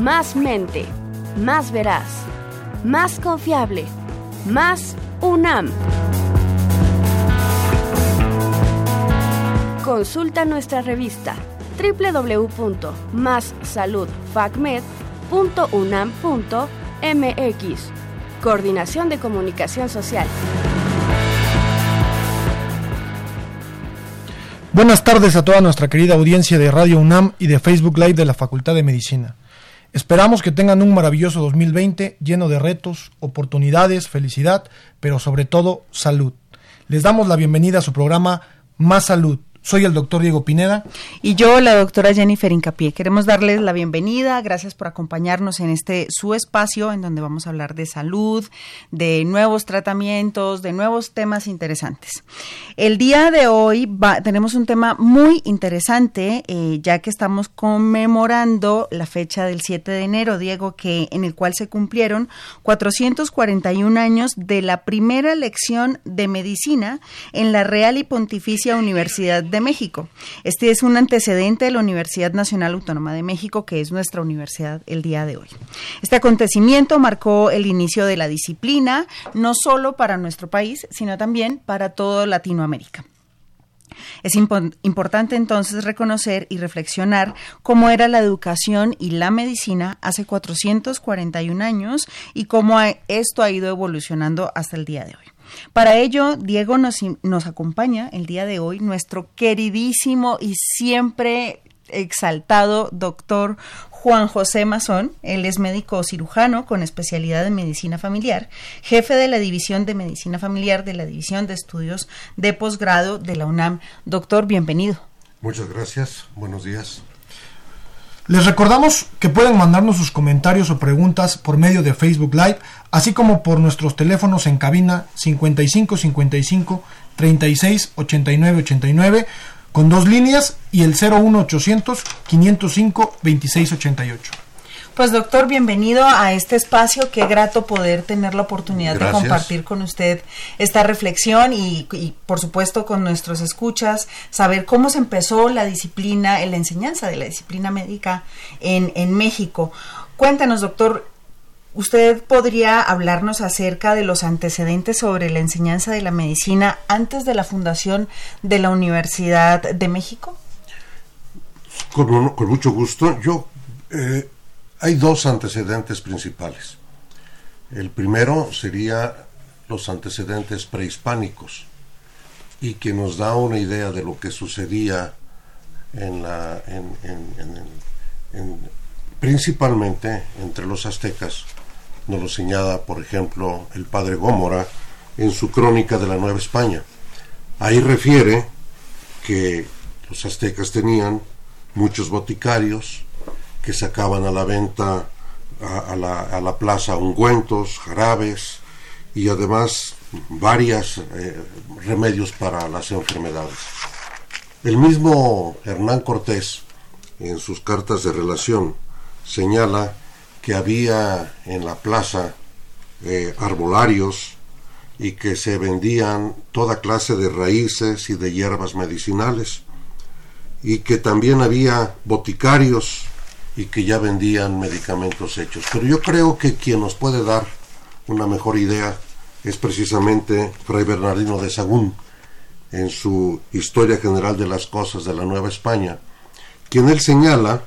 más mente, más veraz, más confiable, más UNAM. Consulta nuestra revista www.massaludfacmed.unam.mx. Coordinación de Comunicación Social. Buenas tardes a toda nuestra querida audiencia de Radio UNAM y de Facebook Live de la Facultad de Medicina. Esperamos que tengan un maravilloso 2020 lleno de retos, oportunidades, felicidad, pero sobre todo salud. Les damos la bienvenida a su programa Más Salud, soy el doctor Diego Pineda. Y yo, la doctora Jennifer Incapié. Queremos darles la bienvenida. Gracias por acompañarnos en este su espacio en donde vamos a hablar de salud, de nuevos tratamientos, de nuevos temas interesantes. El día de hoy tenemos un tema muy interesante, eh, ya que estamos conmemorando la fecha del 7 de enero, Diego, que en el cual se cumplieron 441 años de la primera lección de medicina en la Real y Pontificia Universidad de México. Este es un antecedente de la Universidad Nacional Autónoma de México, que es nuestra universidad el día de hoy. Este acontecimiento marcó el inicio de la disciplina, no solo para nuestro país, sino también para toda Latinoamérica. Es importante entonces reconocer y reflexionar cómo era la educación y la medicina hace 441 años y cómo esto ha ido evolucionando hasta el día de hoy. Para ello, Diego nos, nos acompaña el día de hoy, nuestro queridísimo y siempre exaltado doctor Juan José Mazón. Él es médico cirujano con especialidad en medicina familiar, jefe de la División de Medicina Familiar de la División de Estudios de Posgrado de la UNAM. Doctor, bienvenido. Muchas gracias. Buenos días. Les recordamos que pueden mandarnos sus comentarios o preguntas por medio de Facebook Live, así como por nuestros teléfonos en cabina 55 55 36 89 89 con dos líneas y el 01800 505 26 88. Pues doctor, bienvenido a este espacio. Qué grato poder tener la oportunidad de compartir con usted esta reflexión y, por supuesto con nuestros escuchas, saber cómo se empezó la disciplina, la enseñanza de la disciplina médica en, en México. Cuéntanos, doctor, ¿Usted podría hablarnos acerca de los antecedentes sobre la enseñanza de la medicina antes de la fundación de la Universidad de México? Con, con mucho gusto. Yo eh, hay dos antecedentes principales. El primero sería los antecedentes prehispánicos y que nos da una idea de lo que sucedía en la, principalmente entre los aztecas. Nos lo señala, por ejemplo, el padre Gómora en su crónica de la Nueva España. Ahí refiere que los aztecas tenían muchos boticarios, que sacaban a la venta a, la, plaza ungüentos, jarabes y además varios eh, remedios para las enfermedades. El mismo Hernán Cortés, en sus cartas de relación, señala que había en la plaza eh, arbolarios y que se vendían toda clase de raíces y de hierbas medicinales y que también había boticarios y que ya vendían medicamentos hechos. Pero yo creo que quien nos puede dar una mejor idea es precisamente Fray Bernardino de Sagún, en su Historia General de las Cosas de la Nueva España, quien él señala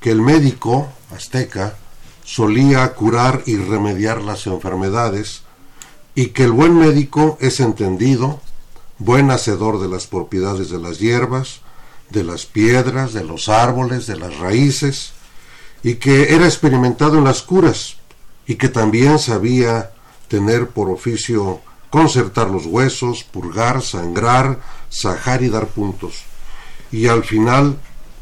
que el médico azteca solía curar y remediar las enfermedades y que el buen médico es entendido, buen hacedor de las propiedades de las hierbas, de las piedras, de los árboles, de las raíces, y que era experimentado en las curas, y que también sabía tener por oficio concertar los huesos, purgar, sangrar, sajar y dar puntos, y al final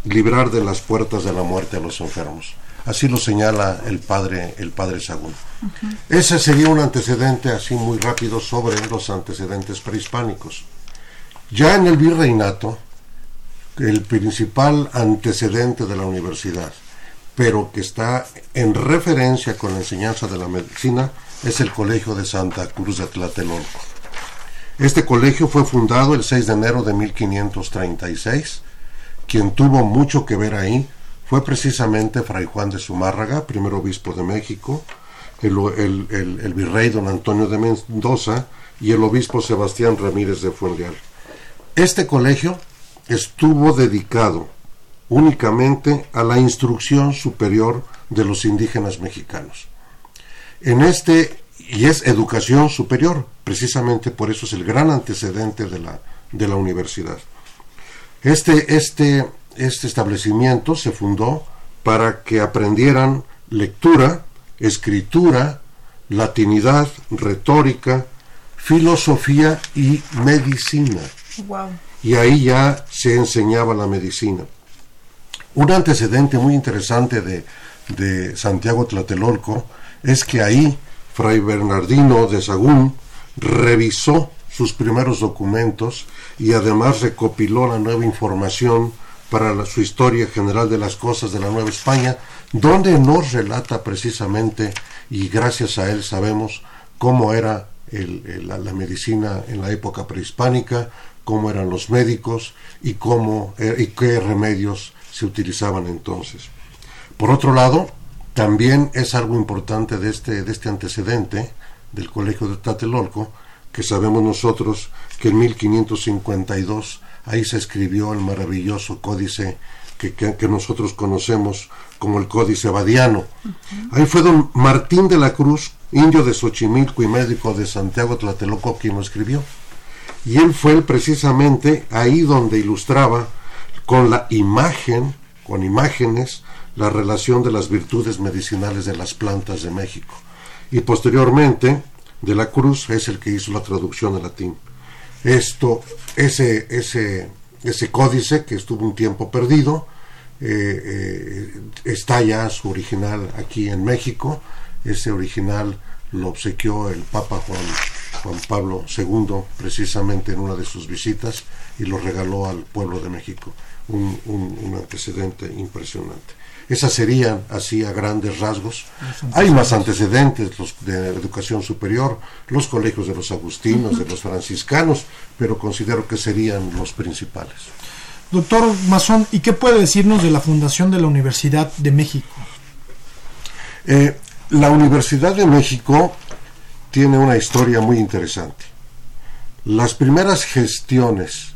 librar de las puertas de la muerte a los enfermos. Así lo señala el padre, el padre Sagún. Ese sería un antecedente así muy rápido sobre los antecedentes prehispánicos. Ya en el virreinato, el principal antecedente de la universidad, pero que está en referencia con la enseñanza de la medicina, es el Colegio de Santa Cruz de Tlatelolco. Este colegio fue fundado el 6 de enero de 1536. Quien tuvo mucho que ver ahí fue precisamente Fray Juan de Zumárraga, primer obispo de México, el, virrey don Antonio de Mendoza y el obispo Sebastián Ramírez de Fuenreal. Este colegio estuvo dedicado únicamente a la instrucción superior de los indígenas mexicanos. En este, y es educación superior, precisamente por eso es el gran antecedente de la, de la universidad. Este, este, este establecimiento se fundó para que aprendieran lectura, escritura, latinidad, retórica, filosofía y medicina. Y ahí ya se enseñaba la medicina. Un antecedente muy interesante de, de Santiago Tlatelolco es que ahí Fray Bernardino de Sagún revisó sus primeros documentos y además recopiló la nueva información para su historia general de las cosas de la Nueva España, donde nos relata precisamente, y gracias a él sabemos cómo era la, medicina en la época prehispánica, cómo eran los médicos y, cómo, eh, y qué remedios se utilizaban entonces. Por otro lado, también es algo importante de este, de este antecedente del Colegio de Tlatelolco, que sabemos nosotros que en 1552 ahí se escribió el maravilloso códice que, que, nosotros conocemos como el Códice Badiano. Ahí fue don Martín de la Cruz, indio de Xochimilco y médico de Santiago Tlatelolco, quien lo escribió. Y él fue precisamente ahí donde ilustraba con la imagen, con imágenes, la relación de las virtudes medicinales de las plantas de México. Y posteriormente, de la Cruz es el que hizo la traducción al latín. Esto, ese, ese, ese códice que estuvo un tiempo perdido, eh, eh, está ya su original aquí en México. Ese original lo obsequió el Papa Juan, Juan Pablo II precisamente en una de sus visitas y lo regaló al pueblo de México. Un, un antecedente impresionante. Esas serían así a grandes rasgos. Hay más antecedentes los de educación superior, los colegios de los agustinos, de los franciscanos, pero considero que serían los principales. Doctor Mazón, ¿y qué puede decirnos de la fundación de la Universidad de México? Eh, la Universidad de México tiene una historia muy interesante. Las primeras gestiones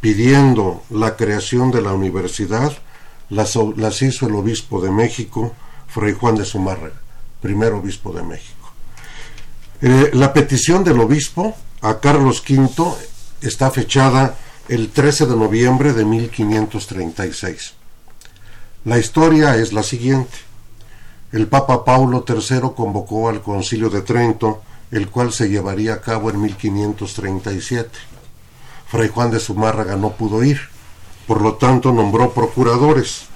pidiendo la creación de la universidad las, hizo el obispo de México, Fray Juan de Zumárraga, primer obispo de México. Eh, la petición del obispo a Carlos V está fechada el 13 de noviembre de 1536. La historia es la siguiente. El Papa Paulo III convocó al Concilio de Trento, el cual se llevaría a cabo en 1537. Fray Juan de Zumárraga no pudo ir por lo tanto, nombró procuradores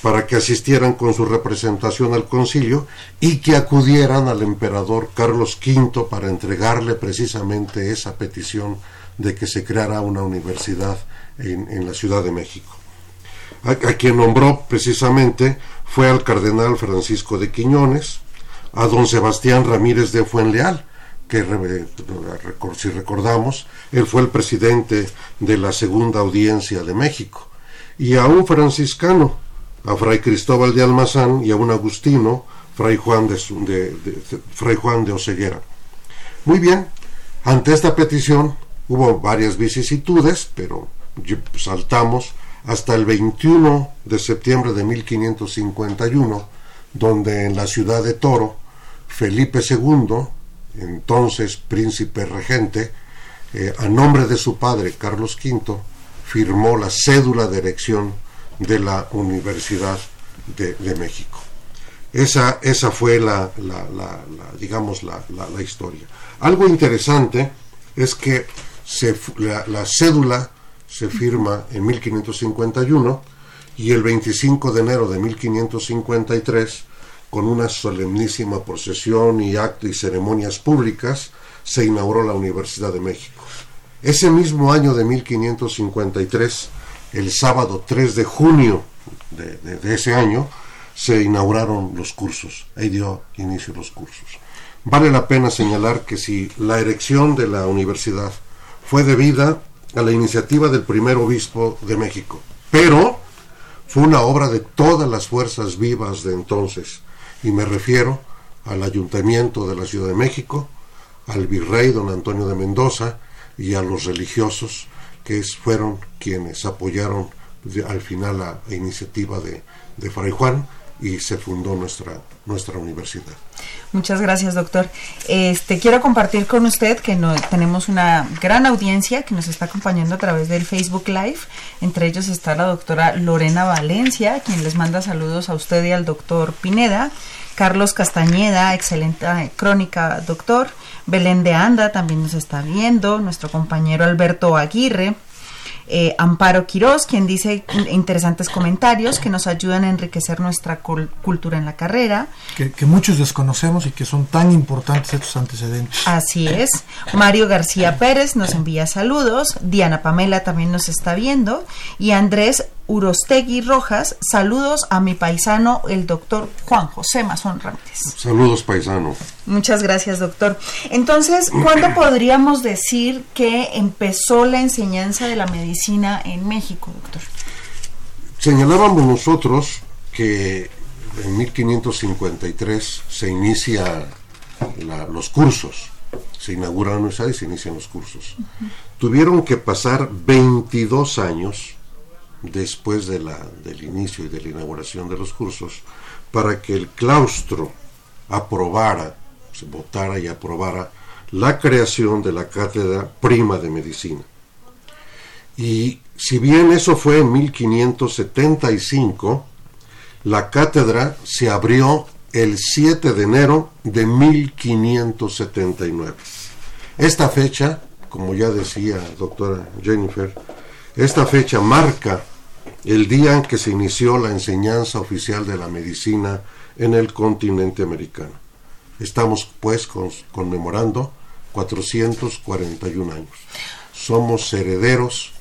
para que asistieran con su representación al concilio y que acudieran al emperador Carlos V para entregarle precisamente esa petición de que se creara una universidad en, la Ciudad de México. A, quien nombró precisamente fue al cardenal Francisco de Quiñones, a don Sebastián Ramírez de Fuenleal, que si recordamos, él fue el presidente de la segunda audiencia de México, y a un franciscano, a Fray Cristóbal de Almazán y a un agustino, Fray Juan de, Fray Juan de Oseguera. Muy bien, ante esta petición hubo varias vicisitudes, pero saltamos hasta el 21 de septiembre de 1551, donde en la ciudad de Toro, Felipe II, entonces príncipe regente, eh, a nombre de su padre Carlos V, firmó la cédula de elección de la Universidad de, México. Esa, esa fue la, digamos, la, historia. Algo interesante es que la, cédula se firma en 1551 y el 25 de enero de 1553, con una solemnísima procesión y acto y ceremonias públicas, se inauguró la Universidad de México. Ese mismo año de 1553, el sábado 3 de junio de, ese año, se inauguraron los cursos. Ahí dio inicio los cursos. Vale la pena señalar que si la erección de la universidad fue debida a la iniciativa del primer obispo de México, pero fue una obra de todas las fuerzas vivas de entonces, y me refiero al Ayuntamiento de la Ciudad de México, al virrey don Antonio de Mendoza y a los religiosos que fueron quienes apoyaron al final la iniciativa de, de Fray Juan y se fundó nuestra, nuestra universidad. Muchas gracias, doctor. Este, quiero compartir con usted que no, tenemos una gran audiencia que nos está acompañando a través del Facebook Live. Entre ellos está la doctora Lorena Valencia, quien les manda saludos a usted y al doctor Pineda. Carlos Castañeda, excelente crónica, doctor. Belén de Anda también nos está viendo. Nuestro compañero Alberto Aguirre. Eh, Amparo Quirós, quien dice interesantes comentarios que nos ayudan a enriquecer nuestra cultura en la carrera. Que, muchos desconocemos y que son tan importantes estos antecedentes. Así es. Mario García Pérez nos envía saludos. Diana Pamela también nos está viendo. Y Andrés Urostegui Rojas, saludos a mi paisano, el doctor Juan José Mazón Ramírez. Saludos, paisano. Muchas gracias, doctor. Entonces, ¿cuándo podríamos decir que empezó la enseñanza de la medicina en México, doctor? Señalábamos nosotros que en 1553 se inicia los cursos, se inaugura la universidad y se inician los cursos. Tuvieron que pasar 22 años después de la, del inicio y de la inauguración de los cursos para que el claustro aprobara, se votara y aprobara la creación de la cátedra prima de medicina. Y si bien eso fue en 1575, la cátedra se abrió el 7 de enero de 1579. Esta fecha, como ya decía doctora Jennifer, esta fecha marca el día en que se inició la enseñanza oficial de la medicina en el continente americano. Estamos pues conmemorando 441 años. Somos herederos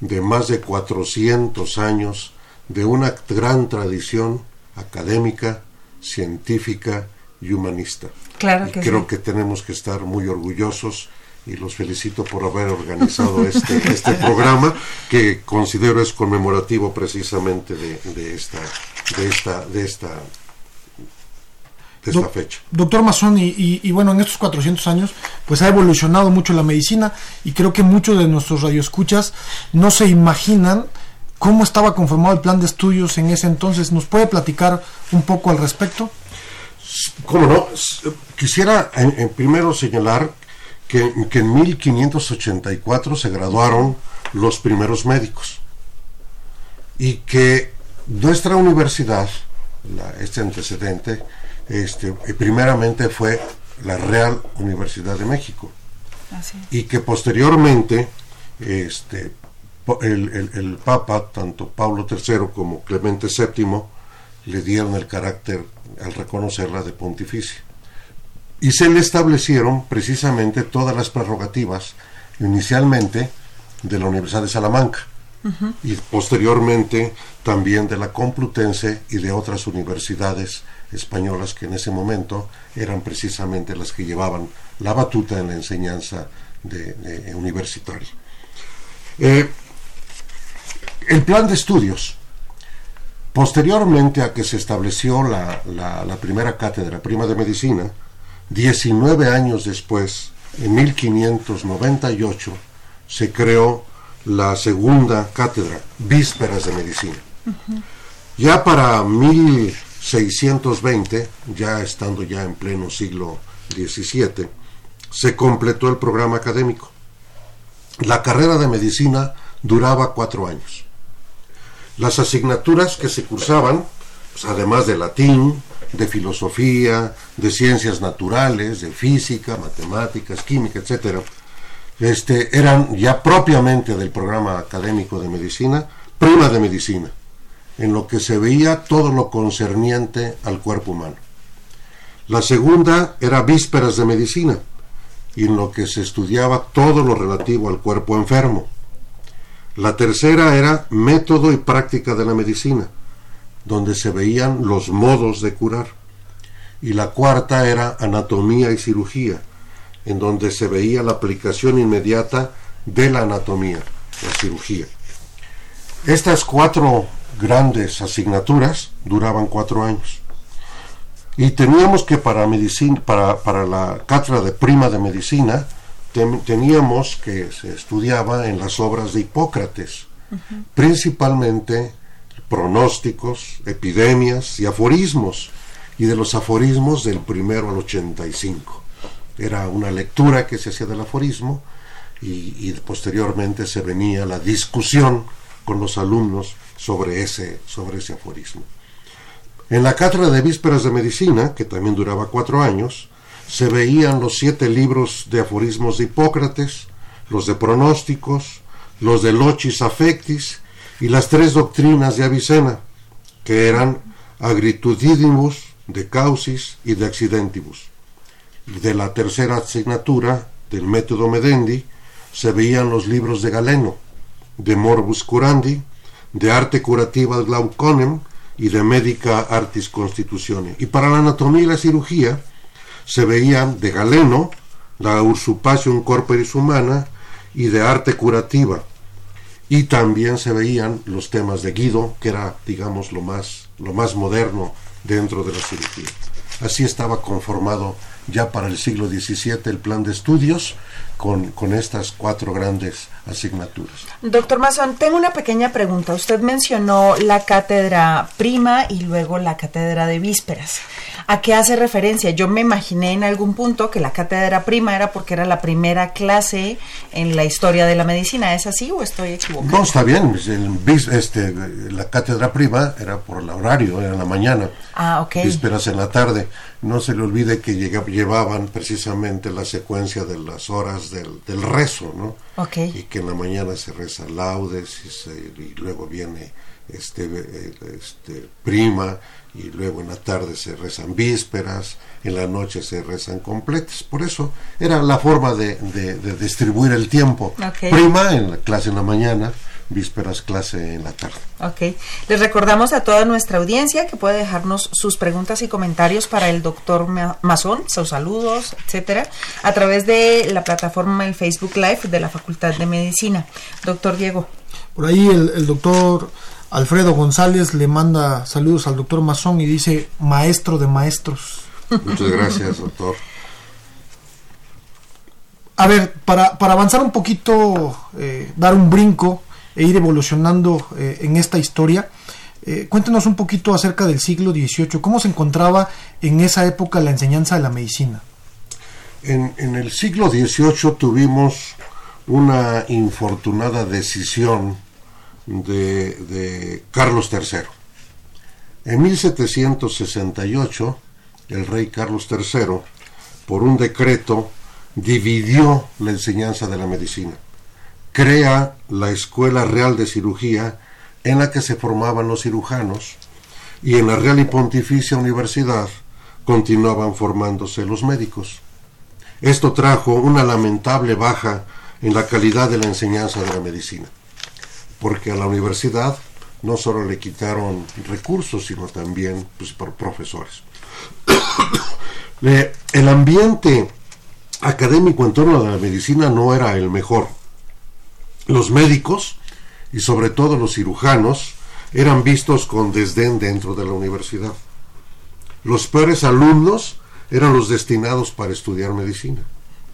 de más de 400 años de una gran tradición académica, científica y humanista. Claro que creo que tenemos que estar muy orgullosos y los felicito por haber organizado este, este programa que considero es conmemorativo precisamente de, de esta de esta de esta de esta fecha. Doctor Mazón, y, y, bueno, en estos 400 años, pues ha evolucionado mucho la medicina y creo que muchos de nuestros radioescuchas no se imaginan cómo estaba conformado el plan de estudios en ese entonces. ¿Nos puede platicar un poco al respecto? Cómo no. Quisiera en primero señalar que, en 1584 se graduaron los primeros médicos. Y que nuestra universidad, este antecedente, este, primeramente fue la Real Universidad de México. Y que posteriormente este, el, el, Papa, tanto Pablo III como Clemente VII, le dieron el carácter, al reconocerla, de pontificia y se le establecieron precisamente todas las prerrogativas inicialmente de la Universidad de Salamanca y posteriormente también de la Complutense y de otras universidades españolas que en ese momento eran precisamente las que llevaban la batuta en la enseñanza de, universitaria. Eh, el plan de estudios, posteriormente a que se estableció la, la primera cátedra prima de medicina, 19 años después, en 1598, se creó la segunda cátedra, Vísperas de Medicina. Ya para 1620, ya estando ya en pleno siglo XVII, se completó el programa académico. La carrera de medicina duraba cuatro años. Las asignaturas que se cursaban, pues, además de latín, de filosofía, de ciencias naturales, de física, matemáticas, química, etcétera, este, eran ya propiamente del programa académico de medicina, prima de medicina. en lo que se veía todo lo concerniente al cuerpo humano. La segunda era vísperas de medicina, y en lo que se estudiaba todo lo relativo al cuerpo enfermo. La tercera era método y práctica de la medicina, donde se veían los modos de curar. Y la cuarta era anatomía y cirugía, en donde se veía la aplicación inmediata de la anatomía, la cirugía. Estas cuatro grandes asignaturas duraban cuatro años. Y teníamos que para, medicina, para, para la cátedra de prima de medicina, teníamos que se estudiaba en las obras de Hipócrates, principalmente pronósticos, epidemias y aforismos, y de los aforismos del primero al 85. Era una lectura que se hacía del aforismo y, posteriormente se venía la discusión con los alumnos sobre ese, sobre ese aforismo. En la cátedra de vísperas de medicina, que también duraba cuatro años, se veían los siete libros de aforismos de Hipócrates, los de pronósticos, los de Lochis Affectis y las tres doctrinas de Avicena, que eran Agritudidimus, de Causis y de Accidentibus. De la tercera asignatura del método Medendi se veían los libros de Galeno, de Morbus Curandi, de Arte Curativa Glauconem y de Medica Artis Constitutione. Y para la anatomía y la cirugía se veían de Galeno, la Usurpación Corporis Humana y de Arte Curativa. Y también se veían los temas de Guido, que era, digamos, lo más, lo más moderno dentro de la cirugía. Así estaba conformado ya para el siglo XVII el plan de estudios con, con, estas cuatro grandes asignaturas. Doctor Mazón, tengo una pequeña pregunta. Usted mencionó la cátedra prima y luego la cátedra de vísperas. ¿A qué hace referencia? Yo me imaginé en algún punto que la cátedra prima era porque era la primera clase en la historia de la medicina. ¿Es así o estoy equivocado? No, está bien. este, la cátedra prima era por el horario, era en la mañana. Ah, ok. Vísperas en la tarde. No se le olvide que llevaban precisamente la secuencia de las horas del, del rezo, ¿no? Ok. Y que en la mañana se reza laudes y, y luego viene este, eh, este, prima y luego en la tarde se rezan vísperas, en la noche se rezan completas. Por eso era la forma de, distribuir el tiempo. Prima en la clase en la mañana, vísperas clase en la tarde. Ok. Les recordamos a toda nuestra audiencia que puede dejarnos sus preguntas y comentarios para el doctor Mazón, sus saludos, etcétera, a través de la plataforma el Facebook Live de la Facultad de Medicina. Doctor Diego. Por ahí el, el doctor Alfredo González le manda saludos al doctor Mazón y dice maestro de maestros. Muchas gracias, doctor. A ver, para, para avanzar un poquito, eh, dar un brinco e ir evolucionando eh, en esta historia, eh, cuéntenos un poquito acerca del siglo XVIII. ¿Cómo se encontraba en esa época la enseñanza de la medicina? En, en el siglo XVIII tuvimos una infortunada decisión de, Carlos III. En 1768, el rey Carlos III, por un decreto, dividió la enseñanza de la medicina. Crea la Escuela Real de Cirugía en la que se formaban los cirujanos y en la Real y Pontificia Universidad continuaban formándose los médicos. Esto trajo una lamentable baja en la calidad de la enseñanza de la medicina porque a la universidad no solo le quitaron recursos, sino también pues, por profesores. el ambiente académico en torno a la medicina no era el mejor. Los médicos, y sobre todo los cirujanos, eran vistos con desdén dentro de la universidad. Los peores alumnos eran los destinados para estudiar medicina.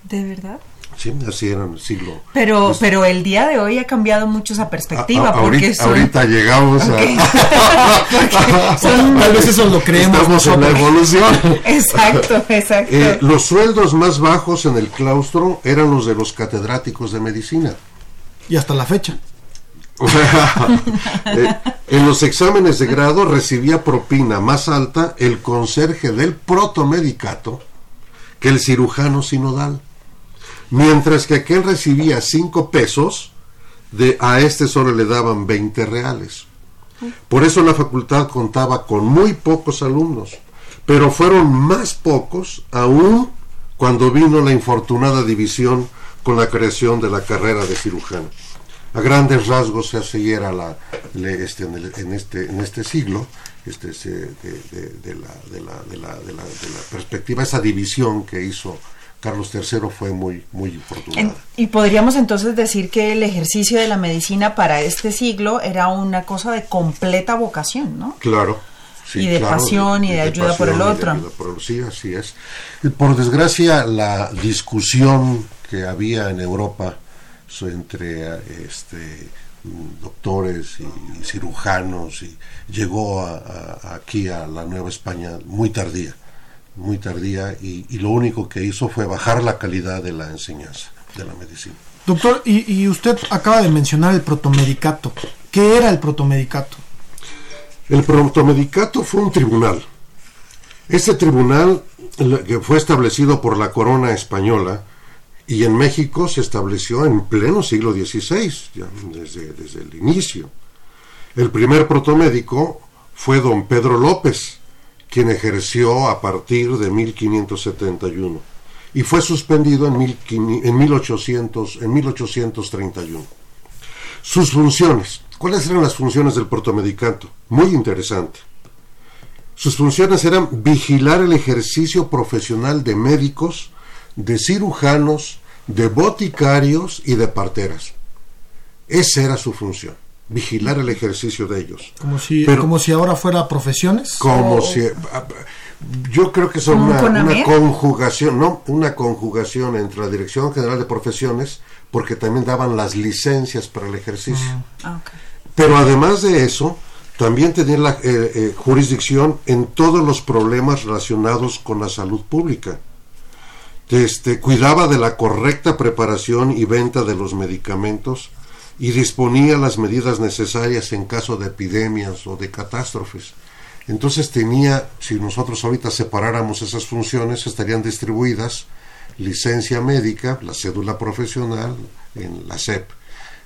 ¿De verdad? Sí, así era en el siglo. Pero, pues, pero el día de hoy ha cambiado mucho esa perspectiva. ahorita, llegamos a. Tal vez eso lo creemos. Estamos en la evolución. exacto, exacto. Eh, los sueldos más bajos en el claustro eran los de los catedráticos de medicina. Y hasta la fecha. Eh, en los exámenes de grado recibía propina más alta el conserje del protomedicato que el cirujano sinodal mientras que aquel recibía cinco pesos, de, a este solo le daban 20 reales. Por eso la facultad contaba con muy pocos alumnos, pero fueron más pocos aún cuando vino la infortunada división con la creación de la carrera de cirujano. A grandes rasgos se hace la, este, en, este, en este siglo este, de, la, perspectiva, esa división que hizo Carlos III fue muy, muy infortunada. y podríamos entonces decir que el ejercicio de la medicina para este siglo era una cosa de completa vocación, ¿no? Claro. y de pasión y de, ayuda por el otro. sí, así es. Por desgracia, la discusión que había en Europa entre este, doctores y cirujanos y llegó aquí a la Nueva España muy tardía muy tardía y, lo único que hizo fue bajar la calidad de la enseñanza de la medicina. Doctor, y, usted acaba de mencionar el protomedicato. ¿Qué era el protomedicato? El protomedicato fue un tribunal. Este tribunal que fue establecido por la corona española y en México se estableció en pleno siglo XVI, desde, desde el inicio. El primer protomédico fue don Pedro López, quien ejerció a partir de 1571 y fue suspendido en, en, 1800, en 1831. Sus funciones. ¿Cuáles eran las funciones del protomedicato? Muy interesante. Sus funciones eran vigilar el ejercicio profesional de médicos, de cirujanos, de boticarios y de parteras. Esa era su función vigilar el ejercicio de ellos. Como si, como si ahora fuera profesiones. Como si yo creo que son una, conjugación, no, una conjugación entre la Dirección General de Profesiones, porque también daban las licencias para el ejercicio. Mm. Ah, Pero además de eso, también tenía la eh, eh, jurisdicción en todos los problemas relacionados con la salud pública. Este, cuidaba de la correcta preparación y venta de los medicamentos, y disponía las medidas necesarias en caso de epidemias o de catástrofes. Entonces tenía, si nosotros ahorita separáramos esas funciones, estarían distribuidas licencia médica, la cédula profesional en la SEP.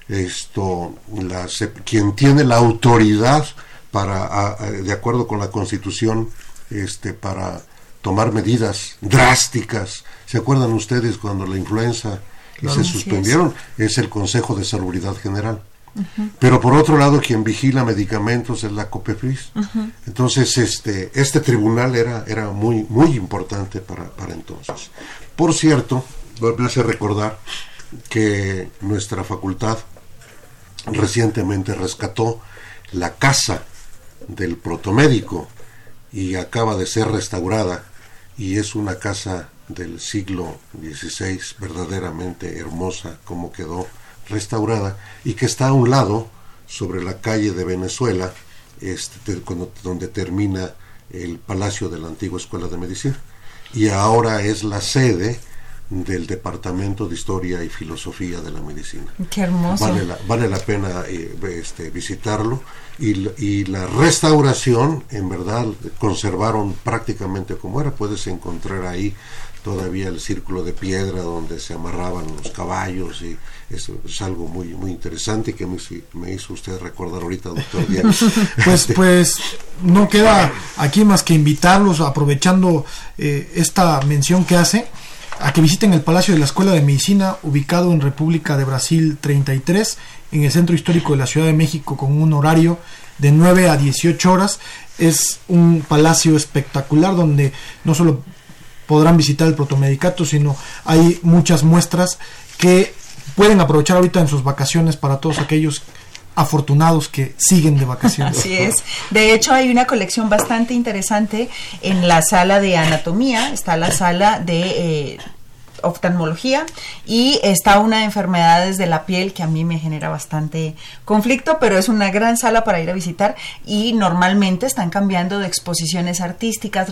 Esto, la quien tiene la autoridad para, de acuerdo con la Constitución, este, para tomar medidas drásticas. ¿Se acuerdan ustedes cuando la influenza y se suspendieron es. el Consejo de Seguridad General. Pero por otro lado, quien vigila medicamentos es la COPEFRIS. Entonces, este, este tribunal era, era muy, muy importante para, para entonces. Por cierto, me hace recordar que nuestra facultad recientemente rescató la casa del protomédico y acaba de ser restaurada y es una casa del siglo XVI, verdaderamente hermosa como quedó restaurada, y que está a un lado, sobre la calle de Venezuela, este, donde termina el palacio de la antigua Escuela de Medicina. Y ahora es la sede del Departamento de Historia y Filosofía de la Medicina. Qué hermoso. Vale la, pena eh, este, visitarlo. Y, y, la restauración, en verdad, conservaron prácticamente como era. Puedes encontrar ahí todavía el círculo de piedra donde se amarraban los caballos y eso es algo muy muy interesante que me, me hizo usted recordar ahorita, doctor pues, pues no queda aquí más que invitarlos, aprovechando eh, esta mención que hace, a que visiten el Palacio de la Escuela de Medicina, ubicado en República de Brasil 33, en el centro histórico de la Ciudad de México, con un horario de 9 a 18 horas. Es un palacio espectacular donde no solo podrán visitar el protomedicato, sino hay muchas muestras que pueden aprovechar ahorita en sus vacaciones para todos aquellos afortunados que siguen de vacaciones. Así es. De hecho, hay una colección bastante interesante en la sala de anatomía. Está la sala de eh, oftalmología y está una de enfermedades de la piel que a mí me genera bastante conflicto, pero es una gran sala para ir a visitar y normalmente están cambiando de exposiciones artísticas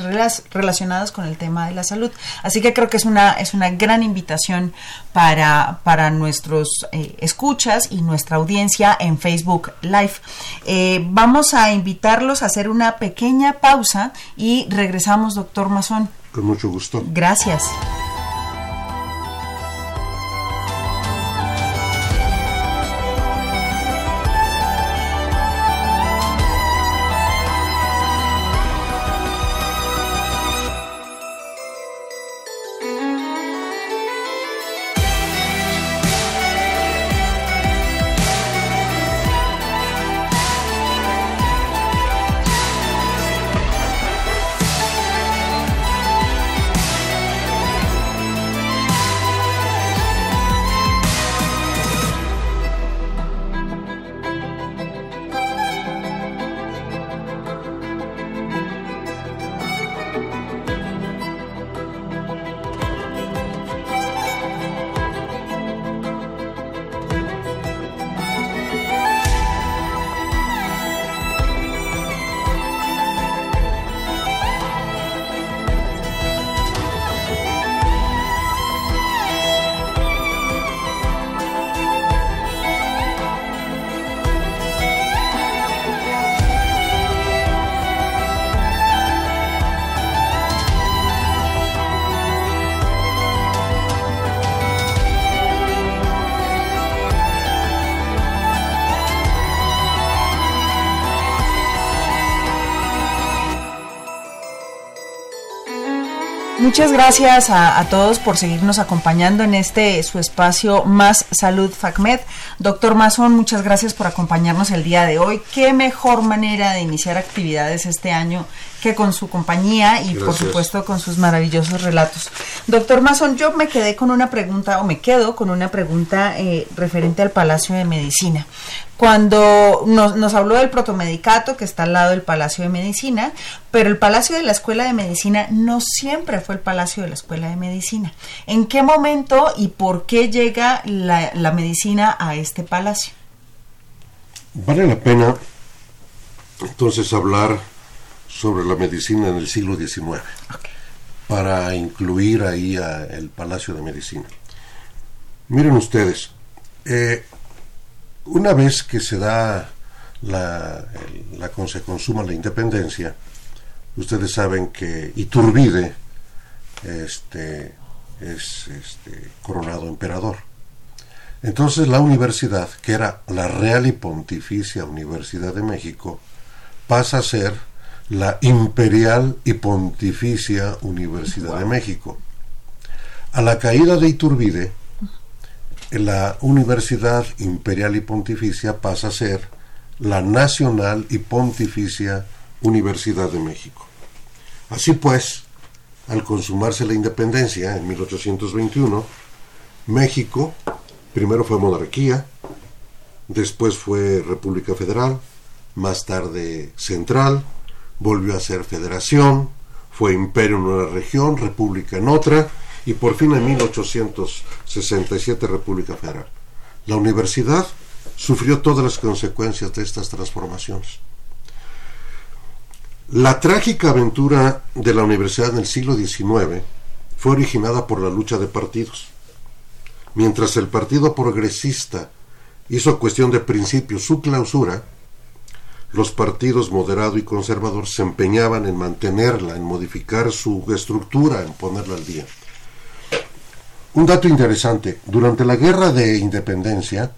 relacionadas con el tema de la salud. Así que creo que es una, es una gran invitación para, para nuestros eh, escuchas y nuestra audiencia en Facebook Live. Eh, vamos a invitarlos a hacer una pequeña pausa y regresamos, doctor Mazón. Con mucho gusto. Gracias. Muchas gracias a, todos por seguirnos acompañando en este su espacio Más Salud FACMED. Doctor Mazón, muchas gracias por acompañarnos el día de hoy. Qué mejor manera de iniciar actividades este año que con su compañía y por supuesto con sus maravillosos relatos. Doctor Mazón, yo me quedé con una pregunta o me quedo con una pregunta eh, referente al Palacio de Medicina cuando nos, nos, habló del protomedicato que está al lado del Palacio de Medicina, pero el Palacio de la Escuela de Medicina no siempre fue el Palacio de la Escuela de Medicina. ¿En qué momento y por qué llega la, la medicina a este palacio? Vale la pena entonces hablar sobre la medicina en el siglo XIX para incluir ahí a el Palacio de Medicina. Miren ustedes, eh, una vez que se da la, la, se consuma la independencia, ustedes saben que Iturbide este, es este, coronado emperador. Entonces la universidad, que era la Real y Pontificia Universidad de México, pasa a ser la Imperial y Pontificia Universidad de México. A la caída de Iturbide, la Universidad Imperial y Pontificia pasa a ser la Nacional y Pontificia Universidad de México. Así pues, al consumarse la independencia en 1821, México primero fue monarquía, después fue República Federal, más tarde central, volvió a ser federación, fue imperio en una región, república en otra, y por fin en 1867 República Federal. La universidad sufrió todas las consecuencias de estas transformaciones. La trágica aventura de la universidad en el siglo XIX fue originada por la lucha de partidos. Mientras el Partido Progresista hizo cuestión de principio su clausura, los partidos moderado y conservador se empeñaban en mantenerla, en modificar su estructura, en ponerla al día. Un dato interesante, durante la guerra de independencia,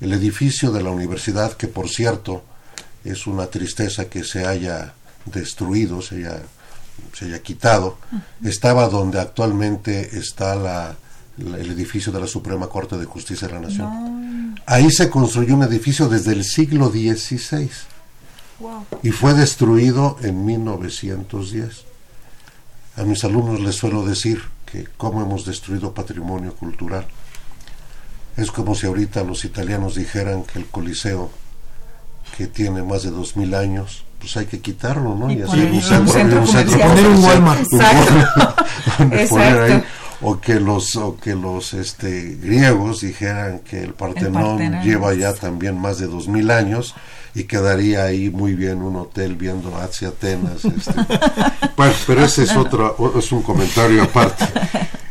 el edificio de la universidad, que por cierto es una tristeza que se haya destruido, se haya, se haya quitado, estaba donde actualmente está la, el edificio de la Suprema Corte de Justicia de la Nación. Ahí se construyó un edificio desde el siglo XVI y fue destruido en 1910. A mis alumnos les suelo decir, que cómo hemos destruido patrimonio cultural. Es como si ahorita los italianos dijeran que el Coliseo, que tiene más de dos mil años, pues hay que quitarlo, ¿no? Y, hacer un centro, poner un Walmart. Exacto. o que los o que los este griegos dijeran que el Partenón, lleva ya también más de dos mil años y quedaría ahí muy bien un hotel viendo hacia Atenas. Este. pero ese es otro, es un comentario aparte.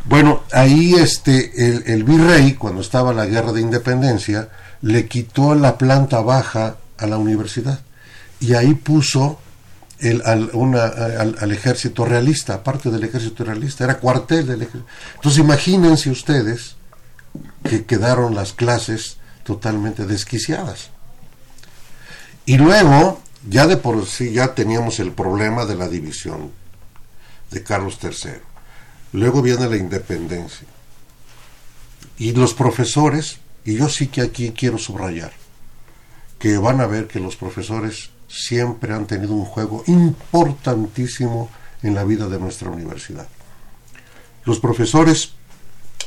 Bueno, ahí este, el, virrey, cuando estaba la guerra de independencia, le quitó la planta baja a la universidad y ahí puso el, al, una, al, ejército realista, aparte del ejército realista, era cuartel del ejército. Entonces imagínense ustedes que quedaron las clases totalmente desquiciadas. Y luego, ya de por sí, ya teníamos el problema de la división de Carlos III. Luego viene la independencia. Y los profesores, y yo sí que aquí quiero subrayar, que van a ver que los profesores siempre han tenido un juego importantísimo en la vida de nuestra universidad. Los profesores,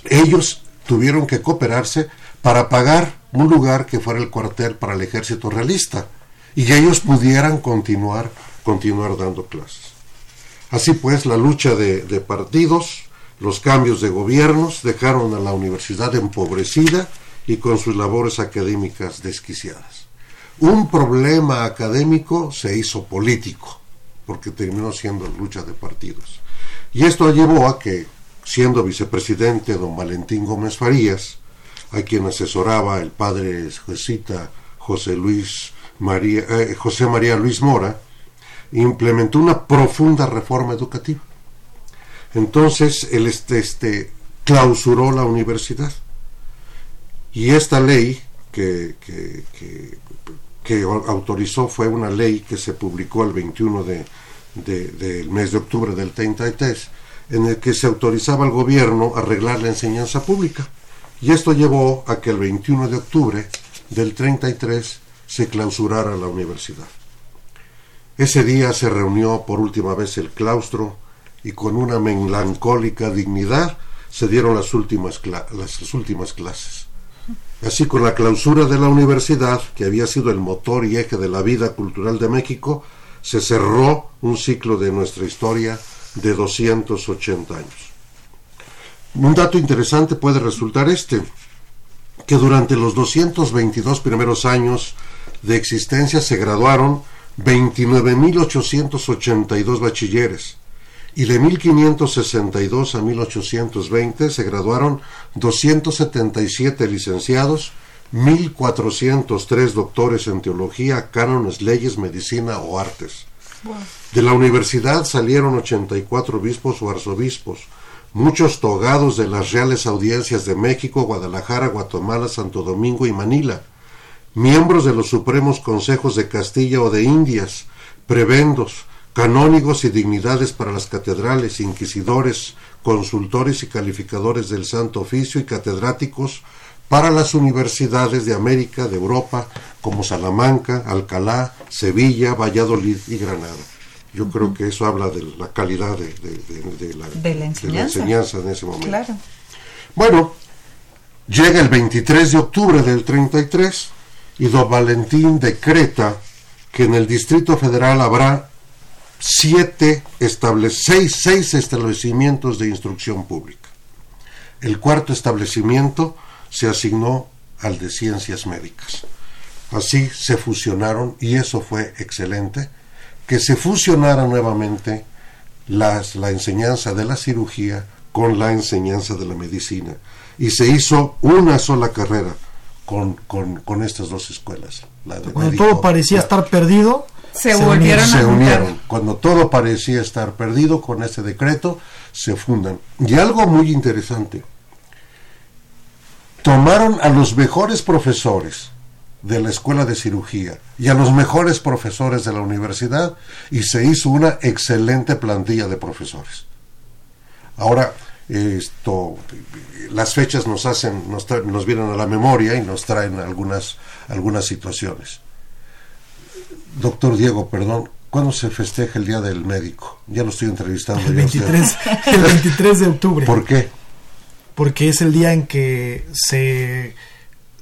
ellos tuvieron que cooperarse para pagar un lugar que fuera el cuartel para el ejército realista y ellos pudieran continuar, continuar dando clases. Así pues, la lucha de, partidos, los cambios de gobiernos dejaron a la universidad empobrecida y con sus labores académicas desquiciadas. Un problema académico se hizo político, porque terminó siendo lucha de partidos. Y esto llevó a que, siendo vicepresidente don Valentín Gómez Farías, a quien asesoraba el padre jesuita José Luis María, eh, José María Luis Mora, implementó una profunda reforma educativa. Entonces, él este, este, clausuró la universidad. Y esta ley que, que, autorizó fue una ley que se publicó el 21 de, del mes de octubre del 33, en el que se autorizaba al gobierno a arreglar la enseñanza pública. Y esto llevó a que el 21 de octubre del 33 se clausurara la universidad. Ese día se reunió por última vez el claustro y con una melancólica dignidad se dieron las últimas, las últimas clases. Así con la clausura de la universidad, que había sido el motor y eje de la vida cultural de México, se cerró un ciclo de nuestra historia de 280 años. Un dato interesante puede resultar este, que durante los 222 primeros años de existencia se graduaron 29.882 bachilleres y de 1562 a 1820 se graduaron 277 licenciados, 1403 doctores en teología, cánones, leyes, medicina o artes. De la universidad salieron 84 obispos o arzobispos, muchos togados de las reales audiencias de México, Guadalajara, Guatemala, Santo Domingo y Manila, miembros de los supremos consejos de Castilla o de Indias, prebendos, canónigos y dignidades para las catedrales, inquisidores, consultores y calificadores del Santo Oficio y catedráticos para las universidades de América, de Europa, como Salamanca, Alcalá, Sevilla, Valladolid y Granada. Yo creo que eso habla de la calidad de, la, enseñanza. en ese momento. Bueno, llega el 23 de octubre del 33 y don Valentín decreta que en el Distrito Federal habrá siete seis, seis establecimientos de instrucción pública. El cuarto establecimiento se asignó al de ciencias médicas. Así se fusionaron, y eso fue excelente, que se fusionara nuevamente las, la enseñanza de la cirugía con la enseñanza de la medicina. Y se hizo una sola carrera con, con, estas dos escuelas. Cuando todo parecía estar perdido, se, volvieron se unieron. Cuando todo parecía estar perdido con este decreto, se fundan. Y algo muy interesante, tomaron a los mejores profesores de la escuela de cirugía y a los mejores profesores de la universidad y se hizo una excelente plantilla de profesores. Ahora, esto, las fechas nos hacen, nos, nos vienen a la memoria y nos traen algunas, algunas situaciones. Doctor Diego, perdón, ¿cuándo se festeja el Día del Médico? Ya lo estoy entrevistando. El 23, el 23 de octubre. ¿Por qué? Porque es el día en que se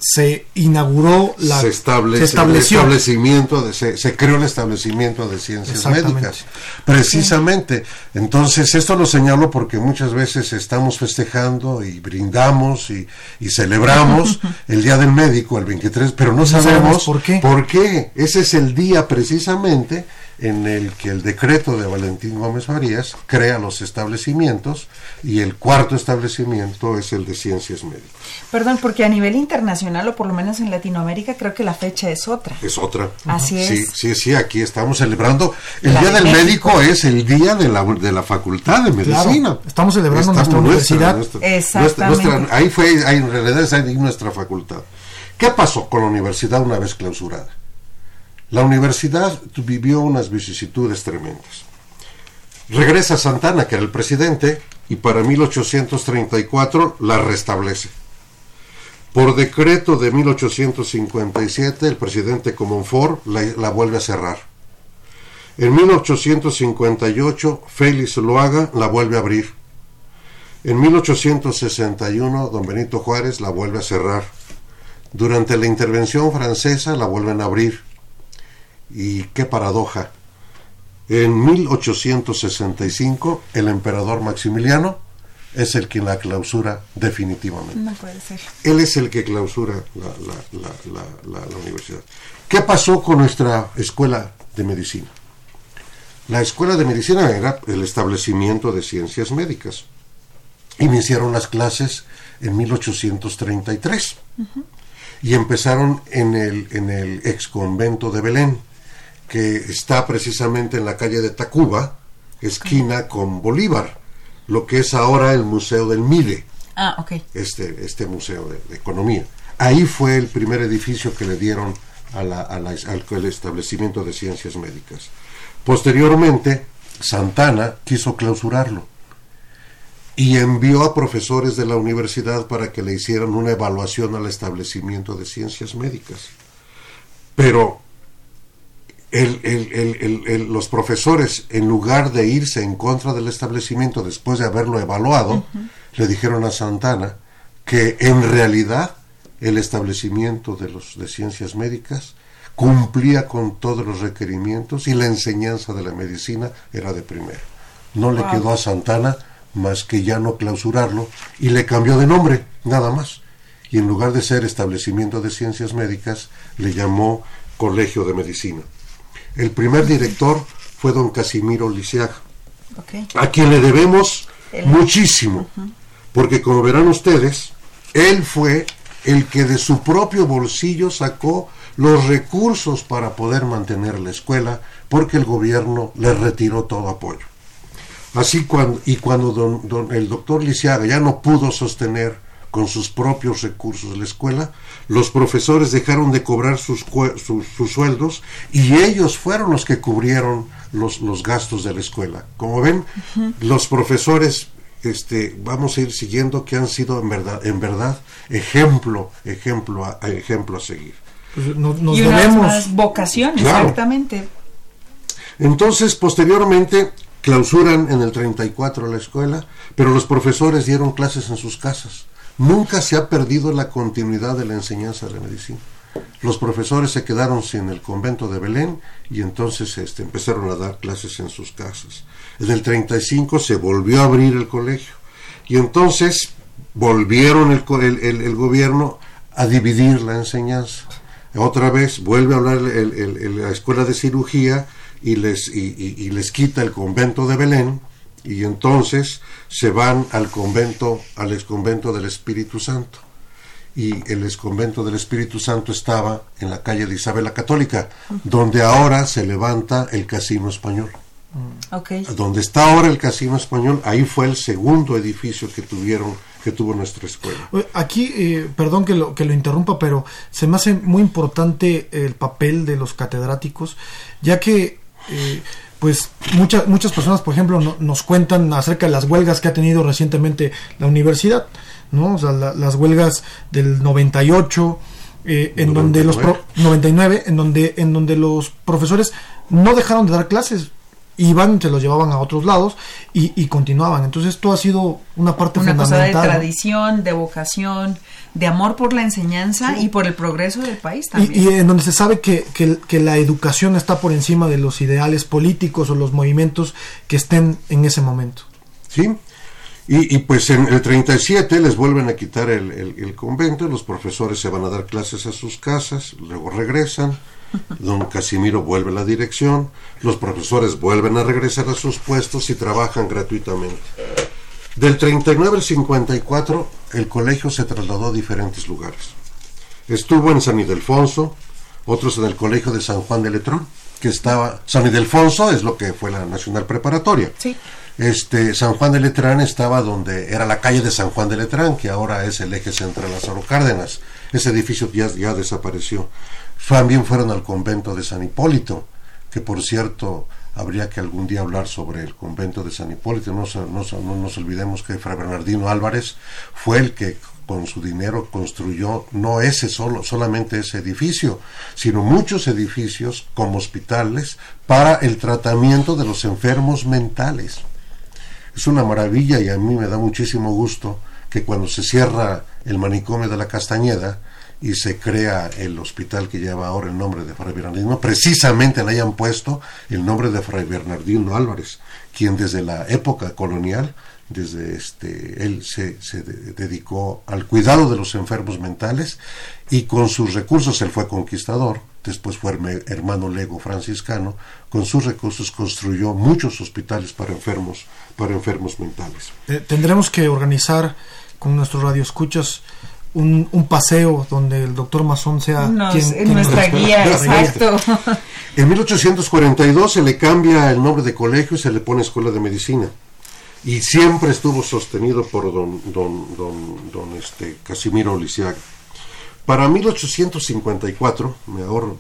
se inauguró la se, estableció. el establecimiento de, se, creó el establecimiento de ciencias médicas. Precisamente. Entonces esto lo señalo porque muchas veces estamos festejando y brindamos y, y celebramos el día del médico el 23 pero no, sabemos, por qué. por qué. Ese es el día precisamente en el que el decreto de Valentín Gómez Farías crea los establecimientos y el cuarto establecimiento es el de ciencias médicas. Perdón, porque a nivel internacional o por lo menos en Latinoamérica creo que la fecha es otra. Es otra. Así es. Sí, sí, sí, aquí estamos celebrando. El Día del Médico es el día de la, de la Facultad de Medicina. estamos celebrando nuestra universidad. Exactamente. ahí fue, ahí en realidad es ahí nuestra facultad. ¿Qué pasó con la universidad una vez clausurada? La universidad vivió unas vicisitudes tremendas. Regresa Santana, que era el presidente, y para 1834 la restablece. Por decreto de 1857, el presidente Comonfort la, la vuelve a cerrar. En 1858, Félix Loaga la vuelve a abrir. En 1861, don Benito Juárez la vuelve a cerrar. Durante la intervención francesa la vuelven a abrir y qué paradoja. En 1865 el emperador Maximiliano es el que la clausura definitivamente. No puede ser. Él es el que clausura la, la, universidad. ¿Qué pasó con nuestra escuela de medicina? La escuela de medicina era el establecimiento de ciencias médicas. Iniciaron las clases en 1833 y empezaron en el, en el ex convento de Belén que está precisamente en la calle de Tacuba, esquina con Bolívar, lo que es ahora el Museo del MIDE. Ah, ok. Este, este Museo de, Economía. Ahí fue el primer edificio que le dieron a la, al establecimiento de ciencias médicas. Posteriormente, Santana quiso clausurarlo y envió a profesores de la universidad para que le hicieran una evaluación al establecimiento de ciencias médicas. Pero los profesores, en lugar de irse en contra del establecimiento después de haberlo evaluado, le dijeron a Santana que en realidad el establecimiento de, los, de ciencias médicas cumplía con todos los requerimientos y la enseñanza de la medicina era de primera. No le quedó a Santana más que ya no clausurarlo y le cambió de nombre, nada más. Y en lugar de ser establecimiento de ciencias médicas, le llamó Colegio de Medicina. El primer director fue don Casimiro Lisiaga, a quien le debemos muchísimo, porque como verán ustedes, él fue el que de su propio bolsillo sacó los recursos para poder mantener la escuela, porque el gobierno le retiró todo apoyo. Así cuando, y cuando don, el doctor Lisiaga ya no pudo sostener con sus propios recursos la escuela, los profesores dejaron de cobrar sus, sus, sueldos y ellos fueron los que cubrieron los, los gastos de la escuela. Como ven, los profesores este, vamos a ir siguiendo que han sido en verdad, en verdad ejemplo, ejemplo a, ejemplo a seguir. Pues nos, y debemos vocación, exactamente. Entonces, posteriormente, clausuran en el 34 la escuela, pero los profesores dieron clases en sus casas. Nunca se ha perdido la continuidad de la enseñanza de la medicina. Los profesores se quedaron sin el convento de Belén y entonces este, empezaron a dar clases en sus casas. En el 35 se volvió a abrir el colegio y entonces volvieron el, el, gobierno a dividir la enseñanza. Otra vez vuelve a hablar la escuela de cirugía y les, y, les quita el convento de Belén y entonces se van al convento, al exconvento del Espíritu Santo. Y el exconvento del Espíritu Santo estaba en la calle de Isabel la Católica, donde ahora se levanta el Casino Español. Okay. Donde está ahora el Casino Español, ahí fue el segundo edificio que tuvieron que tuvo nuestra escuela. Aquí, eh, perdón que lo, que lo interrumpa, pero se me hace muy importante el papel de los catedráticos, ya que eh, pues muchas muchas personas, por ejemplo, nos cuentan acerca de las huelgas que ha tenido recientemente la universidad, ¿no? O sea, las huelgas del 98, eh, en donde los 99, en donde en donde los profesores no dejaron de dar clases, iban, se los llevaban a otros lados y, continuaban. Entonces esto ha sido una parte una fundamental. Cosa de tradición, de vocación, de amor por la enseñanza y por el progreso del país también. Y, en donde se sabe que, que, la educación está por encima de los ideales políticos o los movimientos que estén en ese momento. Sí, y, y, pues en el 37 les vuelven a quitar el, el, convento, los profesores se van a dar clases a sus casas, luego regresan, don Casimiro vuelve a la dirección, los profesores vuelven a regresar a sus puestos y trabajan gratuitamente. Del 39 al 54, el colegio se trasladó a diferentes lugares. Estuvo en San Ildefonso, otros en el colegio de San Juan de Letrón, que estaba. San Ildefonso es lo que fue la Nacional Preparatoria. Sí. Este, San Juan de Letrán estaba donde era la calle de San Juan de Letrán, que ahora es el eje central Lázaro Cárdenas. Ese edificio ya, ya desapareció. También fueron al convento de San Hipólito, que por cierto habría que algún día hablar sobre el convento de San Hipólito. No, no, nos olvidemos que Fray Bernardino Álvarez fue el que con su dinero construyó no ese solo, solamente ese edificio, sino muchos edificios como hospitales para el tratamiento de los enfermos mentales. Es una maravilla y a mí me da muchísimo gusto que cuando se cierra el manicomio de la Castañeda, y se crea el hospital que lleva ahora el nombre de Fray Bernardino, precisamente le hayan puesto el nombre de Fray Bernardino Álvarez, quien desde la época colonial, desde este, él se, se dedicó al cuidado de los enfermos mentales y con sus recursos él fue conquistador, después fue hermano lego franciscano, con sus recursos construyó muchos hospitales para enfermos, para enfermos mentales. Eh, tendremos que organizar con nuestros radioescuchas un, un, paseo donde el doctor Masón sea quien, nuestra guía, exacto. En 1842 se le cambia el nombre de colegio y se le pone Escuela de Medicina. Y siempre estuvo sostenido por don, don, don, don este, Casimiro Lisiaga. Para 1854, me ahorro,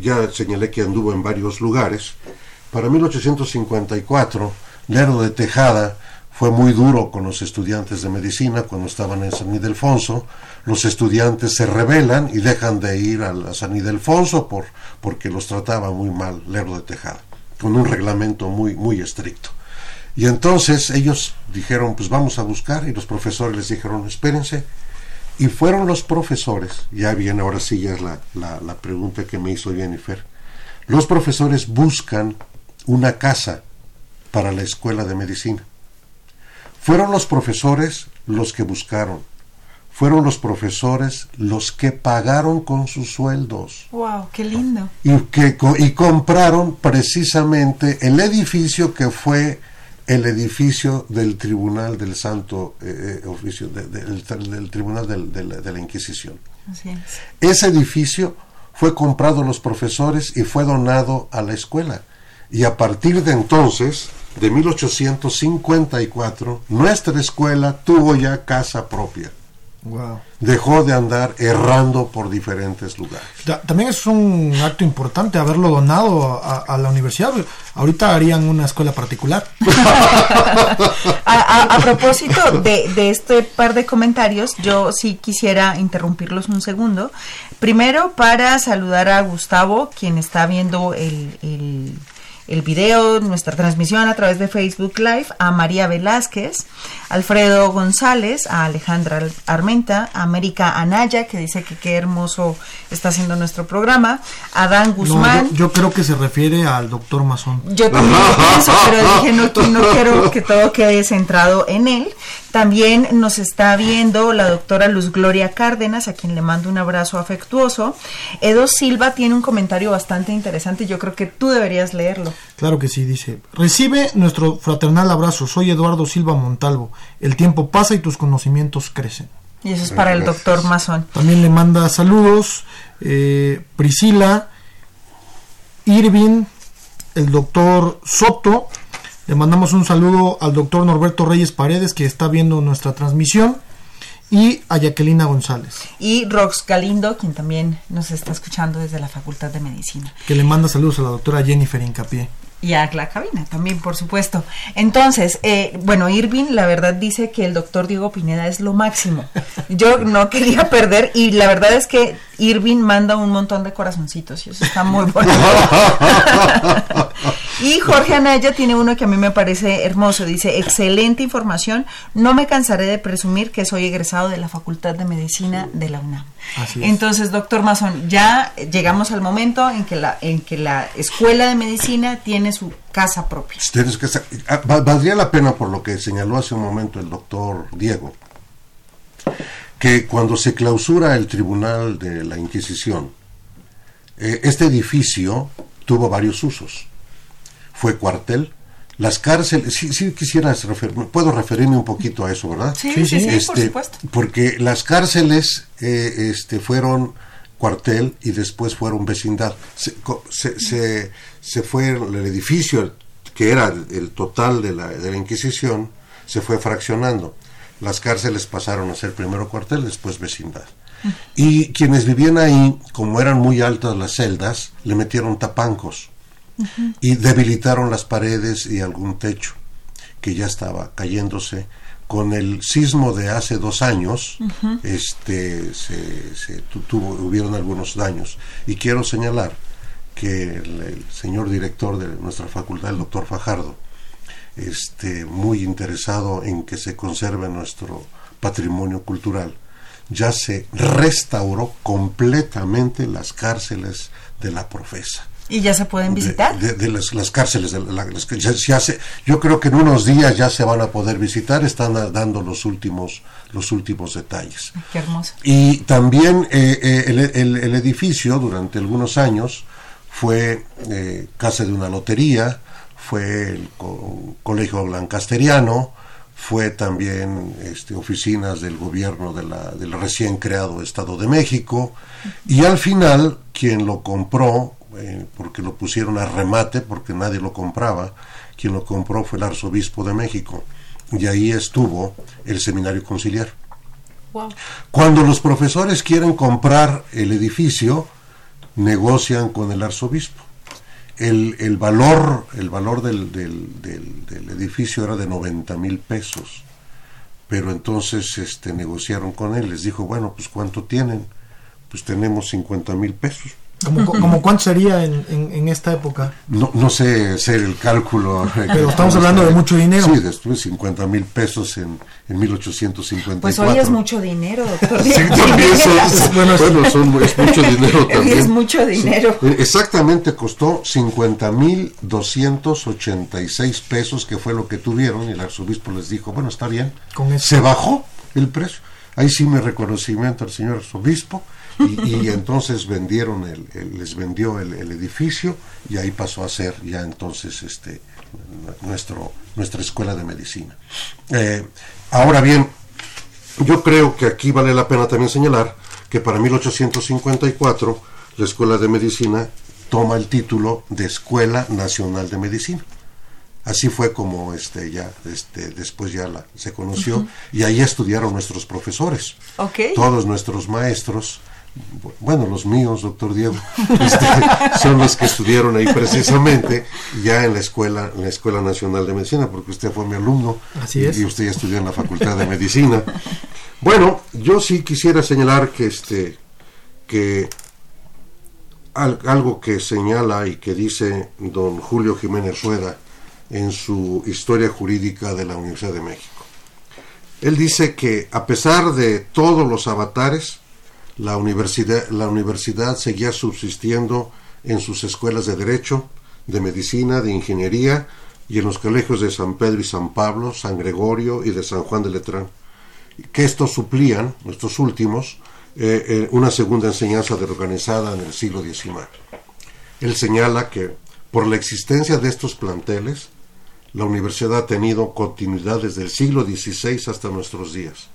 ya señalé que anduvo en varios lugares, para 1854, Lero de Tejada fue muy duro con los estudiantes de medicina cuando estaban en San Ildefonso. Los estudiantes se rebelan y dejan de ir a, San Ildefonso por, porque los trataba muy mal Lerdo de Tejada, con un reglamento muy, muy estricto. Y entonces ellos dijeron, pues vamos a buscar, y los profesores les dijeron, espérense. Y fueron los profesores, ya viene ahora sí ya es la, la, la pregunta que me hizo Jennifer, los profesores buscan una casa para la escuela de medicina fueron los profesores los que buscaron. Fueron los profesores los que pagaron con sus sueldos. ¡Wow! ¡Qué lindo! Y, que, y compraron precisamente el edificio que fue el edificio del Tribunal del Santo eh, eh, Oficio, del, Tribunal de la Inquisición. Así es. Ese edificio fue comprado a los profesores y fue donado a la escuela. Y a partir de entonces, de 1854, nuestra escuela tuvo ya casa propia. Dejó de andar errando por diferentes lugares. también es un acto importante haberlo donado a, la universidad. Ahorita harían una escuela particular. a, propósito de, este par de comentarios, yo sí quisiera interrumpirlos un segundo. Primero, para saludar a Gustavo, quien está viendo el el video, nuestra transmisión a través de Facebook Live, a María Velázquez, Alfredo González, a Alejandra Armenta, a América Anaya, que dice que qué hermoso está haciendo nuestro programa, a Dan Guzmán. yo, creo que se refiere al doctor Mazón. Yo también lo pienso, pero dije no, no quiero que todo quede centrado en él. También nos está viendo la doctora Luz Gloria Cárdenas, a quien le mando un abrazo afectuoso. Edo Silva tiene un comentario bastante interesante, yo creo que tú deberías leerlo. Claro que sí, dice, recibe nuestro fraternal abrazo, soy Eduardo Silva Montalvo, el tiempo pasa y tus conocimientos crecen. Y eso es para el doctor Mazón. También le manda saludos eh, Priscila, Irving, el doctor Soto, le mandamos un saludo al doctor Norberto Reyes Paredes que está viendo nuestra transmisión y a Jacquelina González. Y Rox Galindo, quien también nos está escuchando desde la Facultad de Medicina. Que le manda saludos a la doctora Jennifer Incapié y a la cabina también, por supuesto. Entonces, eh, bueno, Irving, la verdad dice que el doctor Diego Pineda es lo máximo. Yo no quería perder y la verdad es que Irving manda un montón de corazoncitos y eso está muy bonito. Y Jorge Anaya tiene uno que a mí me parece hermoso. Dice, excelente información. No me cansaré de presumir que soy egresado de la Facultad de Medicina de la UNAM. Entonces, doctor Mazón, ya llegamos al momento en que la, en que la escuela de medicina tiene su casa propia. Ah, valdría la pena, por lo que señaló hace un momento el doctor Diego, que cuando se clausura el Tribunal de la Inquisición, eh, este edificio tuvo varios usos. Fue cuartel, las cárceles, sí, sí quisieras referirme, puedo referirme un poquito a eso, ¿verdad? Sí, sí, sí, por este, supuesto. Porque las cárceles eh, este, fueron cuartel y después fueron vecindad. Se, se, fue el edificio, que era el, total de la, de la Inquisición, se fue fraccionando. Las cárceles pasaron a ser primero cuartel, después vecindad. Y quienes vivían ahí, como eran muy altas las celdas, le metieron tapancos y debilitaron las paredes y algún techo que ya estaba cayéndose. Con el sismo de hace dos años este se, tuvo, hubieron algunos daños. Y quiero señalar que el, señor director de nuestra facultad el doctor Fajardo este muy interesado en que se conserve nuestro patrimonio cultural ya se restauró completamente las cárceles de la profesa ¿Y ya se pueden visitar? De, las, cárceles. De ya, yo creo que en unos días ya se van a poder visitar, están dando los últimos, los últimos detalles. Qué hermoso. Y también eh, eh, el, el, edificio durante algunos años fue eh, casa de una lotería, fue el colegio lancasteriano, fue también este, oficinas del gobierno de la, del recién creado Estado de México, y al final quien lo compró eh, porque lo pusieron a remate, porque nadie lo compraba. Quien lo compró fue el arzobispo de México. Y ahí estuvo el seminario conciliar. Cuando los profesores quieren comprar el edificio, negocian con el arzobispo. el, el, valor, el valor del, del, del, edificio era de 90 mil pesos. Pero entonces este, negociaron con él, les dijo, bueno, pues ¿cuánto tienen? Pues tenemos 50 mil pesos ¿Como, cuánto sería en, en, esta época? No, no sé hacer el cálculo. Pero estamos hablando de mucho dinero. Sí, después 50 mil pesos en, en 1854. Pues hoy es mucho dinero, doctor. Sí, también es, bueno, son, es mucho dinero también. es mucho dinero. exactamente costó 50 mil 286 pesos, que fue lo que tuvieron, y el arzobispo les dijo, bueno, está bien. ¿Con Se bajó el precio. Ahí sí me reconocimiento al señor arzobispo y, entonces vendieron el, les vendió el, edificio y ahí pasó a ser ya entonces este nuestro nuestra escuela de medicina. Eh, ahora bien yo creo que aquí vale la pena también señalar que para 1854 la escuela de medicina toma el título de escuela nacional de medicina así fue como este ya este después ya la, se conoció y ahí estudiaron nuestros profesores. Todos nuestros maestros bueno, los míos, doctor Diego, este, son los que estudiaron ahí precisamente, ya en la escuela, en la Escuela Nacional de Medicina, porque usted fue mi alumno Así y, usted ya estudió en la Facultad de Medicina. Bueno, yo sí quisiera señalar que este, que algo que señala y que dice don Julio Jiménez Rueda en su Historia Jurídica de la Universidad de México. Él dice que a pesar de todos los avatares, la universidad, la universidad seguía subsistiendo en sus escuelas de Derecho, de Medicina, de Ingeniería y en los colegios de San Pedro y San Pablo, San Gregorio y de San Juan de Letrán, que estos suplían, estos últimos, eh, eh, una segunda enseñanza organizada en el siglo XIX. Él señala que por la existencia de estos planteles, la universidad ha tenido continuidad desde el siglo XVI hasta nuestros días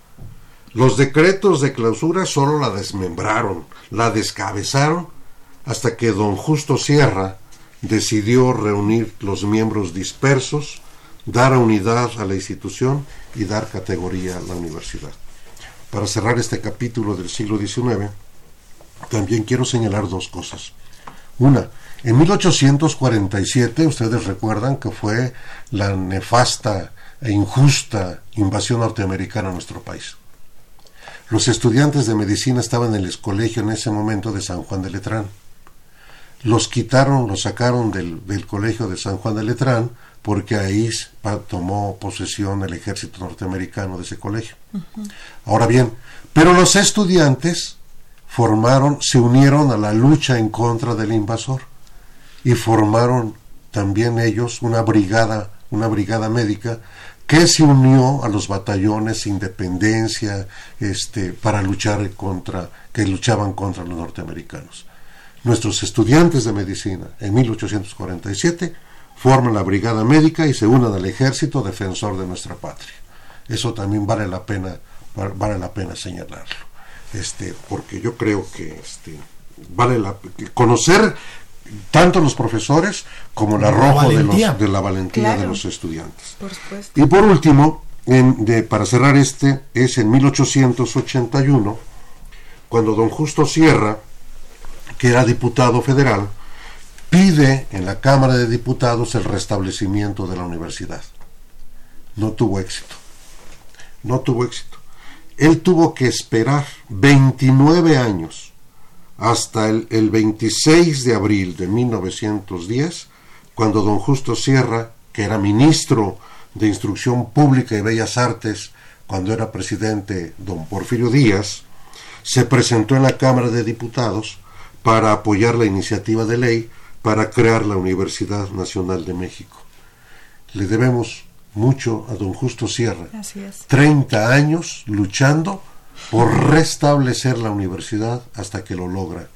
los decretos de clausura solo la desmembraron, la descabezaron, hasta que don Justo Sierra decidió reunir los miembros dispersos, dar unidad a la institución y dar categoría a la universidad. Para cerrar este capítulo del siglo XIX, también quiero señalar dos cosas. Una, en 1847, ustedes recuerdan que fue la nefasta e injusta invasión norteamericana a nuestro país. Los estudiantes de medicina estaban en el colegio en ese momento de San Juan de Letrán. Los quitaron, los sacaron del, colegio de San Juan de Letrán porque ahí tomó posesión el ejército norteamericano de ese colegio. Ahora bien, pero los estudiantes formaron, se unieron a la lucha en contra del invasor y formaron también ellos una brigada, una brigada médica que se unió a los batallones Independencia este, para luchar contra, que luchaban contra los norteamericanos. Nuestros estudiantes de medicina en 1847 forman la brigada médica y se unen al ejército defensor de nuestra patria. Eso también vale la pena, vale la pena señalarlo. Este, porque yo creo que este, vale la conocer tanto los profesores como el arrojo de, los, de, la valentía de los estudiantes. y por último, en, de, para cerrar este, es en 1881, cuando don Justo Sierra, que era diputado federal, pide en la Cámara de Diputados el restablecimiento de la universidad. No tuvo éxito. No tuvo éxito. Él tuvo que esperar 29 años hasta el, 26 de abril de 1910, cuando don Justo Sierra, que era ministro de Instrucción Pública y Bellas Artes, cuando era presidente don Porfirio Díaz, se presentó en la Cámara de Diputados para apoyar la iniciativa de ley para crear la Universidad Nacional de México. Le debemos mucho a don Justo Sierra. Así 30 años luchando por restablecer la universidad hasta que lo logra.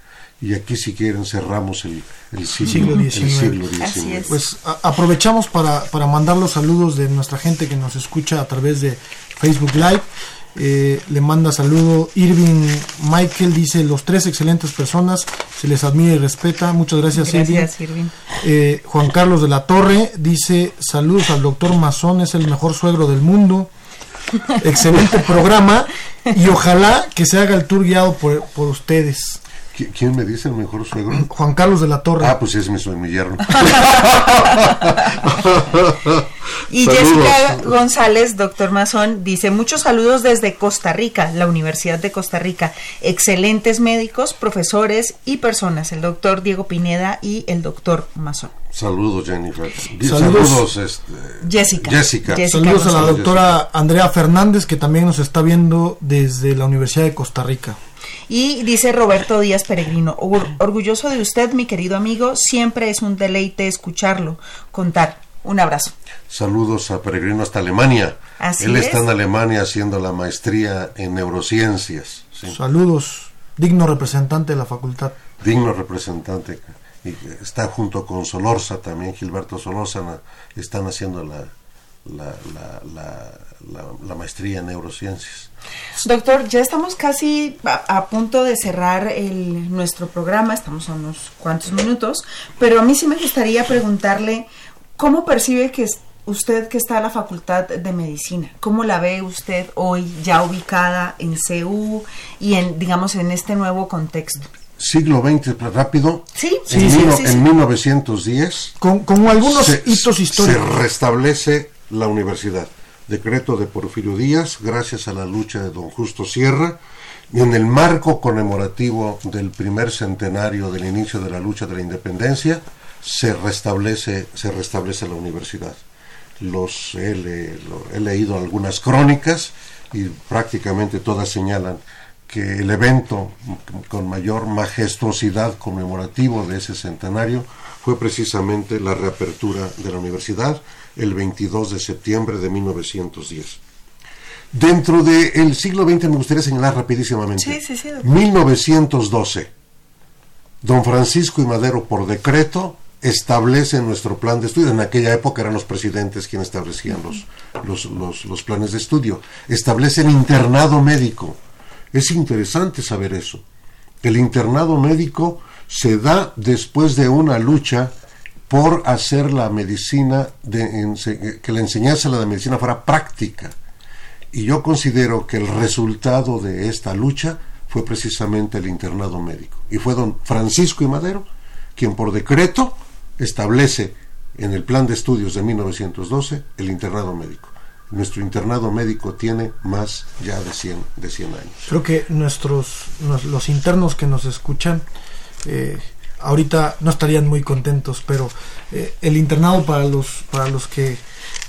Y aquí si quieren cerramos el, siglo, XIX. Pues aprovechamos para, para mandar los saludos de nuestra gente que nos escucha a través de Facebook Live. Eh, le manda saludo Irving Michael dice los tres excelentes personas se les admira y respeta muchas gracias, Irving, eh, Juan Carlos de la Torre dice saludos al doctor Mazón es el mejor suegro del mundo excelente programa y ojalá que se haga el tour guiado por, por ustedes. ¿Quién me dice el mejor suegro? Juan Carlos de la Torre. Ah, pues es mi, mi yerno. y Jessica González, doctor Mazón, dice muchos saludos desde Costa Rica, la Universidad de Costa Rica. Excelentes médicos, profesores y personas, el doctor Diego Pineda y el doctor Mazón. Saludos, Jennifer. Saludos, este, Jessica. Jessica. Saludos a la doctora Andrea Fernández, que también nos está viendo desde la Universidad de Costa Rica. Y dice Roberto Díaz Peregrino, orgulloso de usted, mi querido amigo, siempre es un deleite escucharlo, contar. Un abrazo. Saludos a Peregrino hasta Alemania. Él está en Alemania haciendo la maestría en neurociencias. Saludos, digno representante de la facultad. Digno representante. Está junto con Solorza también, Gilberto Solorza, están haciendo la, la maestría en neurociencias. Doctor, ya estamos casi a, punto de cerrar el, nuestro programa, estamos a unos cuantos minutos, pero a mí sí me gustaría preguntarle cómo percibe que usted que está la Facultad de Medicina, ¿cómo la ve usted hoy ya ubicada en CEU y en, digamos, en este nuevo contexto? Siglo XX, rápido. Sí, en, sí, en 1910. Con, con algunos hitos históricos. Se restablece la universidad decreto de Porfirio Díaz, gracias a la lucha de don Justo Sierra, y en el marco conmemorativo del primer centenario del inicio de la lucha de la independencia, se restablece, se restablece la universidad. Los, he, he leído algunas crónicas y prácticamente todas señalan que el evento con mayor majestuosidad conmemorativo de ese centenario fue precisamente la reapertura de la universidad el 22 de septiembre de 1910. Dentro del siglo XX me gustaría señalar rapidísimamente. 1912. Don Francisco y Madero, por decreto, establece nuestro plan de estudio. En aquella época eran los presidentes quienes establecían los, los, los planes de estudio. Establece el internado médico. Es interesante saber eso. El internado médico se da después de una lucha por hacer la medicina, que la enseñanza de la medicina fuera práctica. Y yo considero que el resultado de esta lucha fue precisamente el internado médico. Y fue don Francisco y Madero quien por decreto establece en el plan de estudios de 1912 el internado médico. Nuestro internado médico tiene más ya de 100, de 100 años. Creo que nuestros, los internos que nos escuchan eh, ahorita no estarían muy contentos, pero eh, el internado para los, para los que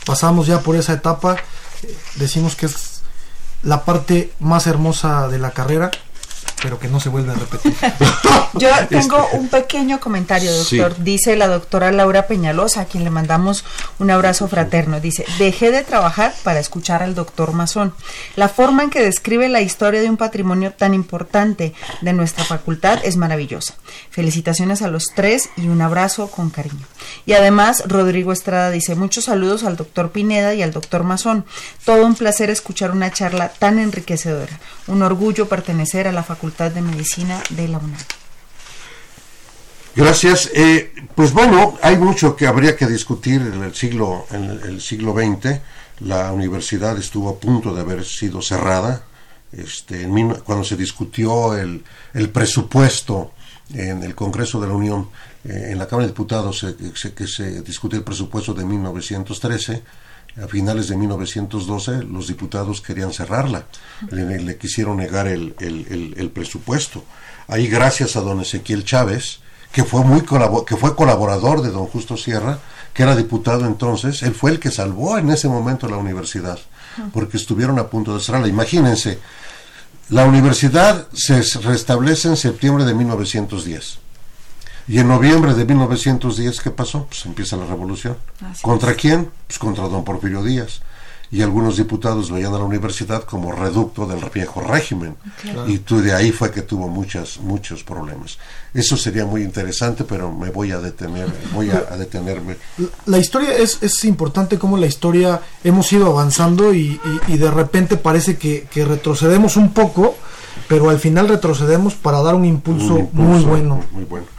pasamos ya por esa etapa, eh, decimos que es la parte más hermosa de la carrera pero que no se vuelva a repetir. Yo tengo este, un pequeño comentario, doctor. Dice la doctora Laura Peñalosa, a quien le mandamos un abrazo fraterno. Dice, dejé de trabajar para escuchar al doctor Mazón. La forma en que describe la historia de un patrimonio tan importante de nuestra facultad es maravillosa. Felicitaciones a los tres y un abrazo con cariño. Y además, Rodrigo Estrada dice, muchos saludos al doctor Pineda y al doctor Mazón. Todo un placer escuchar una charla tan enriquecedora. Un orgullo pertenecer a la facultad de Medicina de la UNAM. Gracias. Eh, pues bueno, hay mucho que habría que discutir en el siglo en el siglo XX. La universidad estuvo a punto de haber sido cerrada. Este, cuando se discutió el, el, presupuesto en el Congreso de la Unión, eh, en la Cámara de Diputados, que se discutió el presupuesto de 1913 a finales de 1912 los diputados querían cerrarla, le, quisieron negar el, el, presupuesto. Ahí gracias a don Ezequiel Chávez, que fue, muy que fue colaborador de don Justo Sierra, que era diputado entonces, él fue el que salvó en ese momento la universidad, porque estuvieron a punto de cerrarla. Imagínense, la universidad se restablece en septiembre de 1910 y en noviembre de 1910, ¿qué pasó? Pues empieza la revolución. ¿Contra quién? Pues contra don Porfirio Díaz. Y algunos diputados veían a la universidad como reducto del viejo régimen. Y tú, de ahí fue que tuvo muchas, muchos problemas. Eso sería muy interesante, pero me voy a detener, voy a, detenerme. La historia es, es importante como la historia hemos ido avanzando y, y, de repente parece que, que retrocedemos un poco, pero al final retrocedemos para dar un impulso, muy bueno. Muy bueno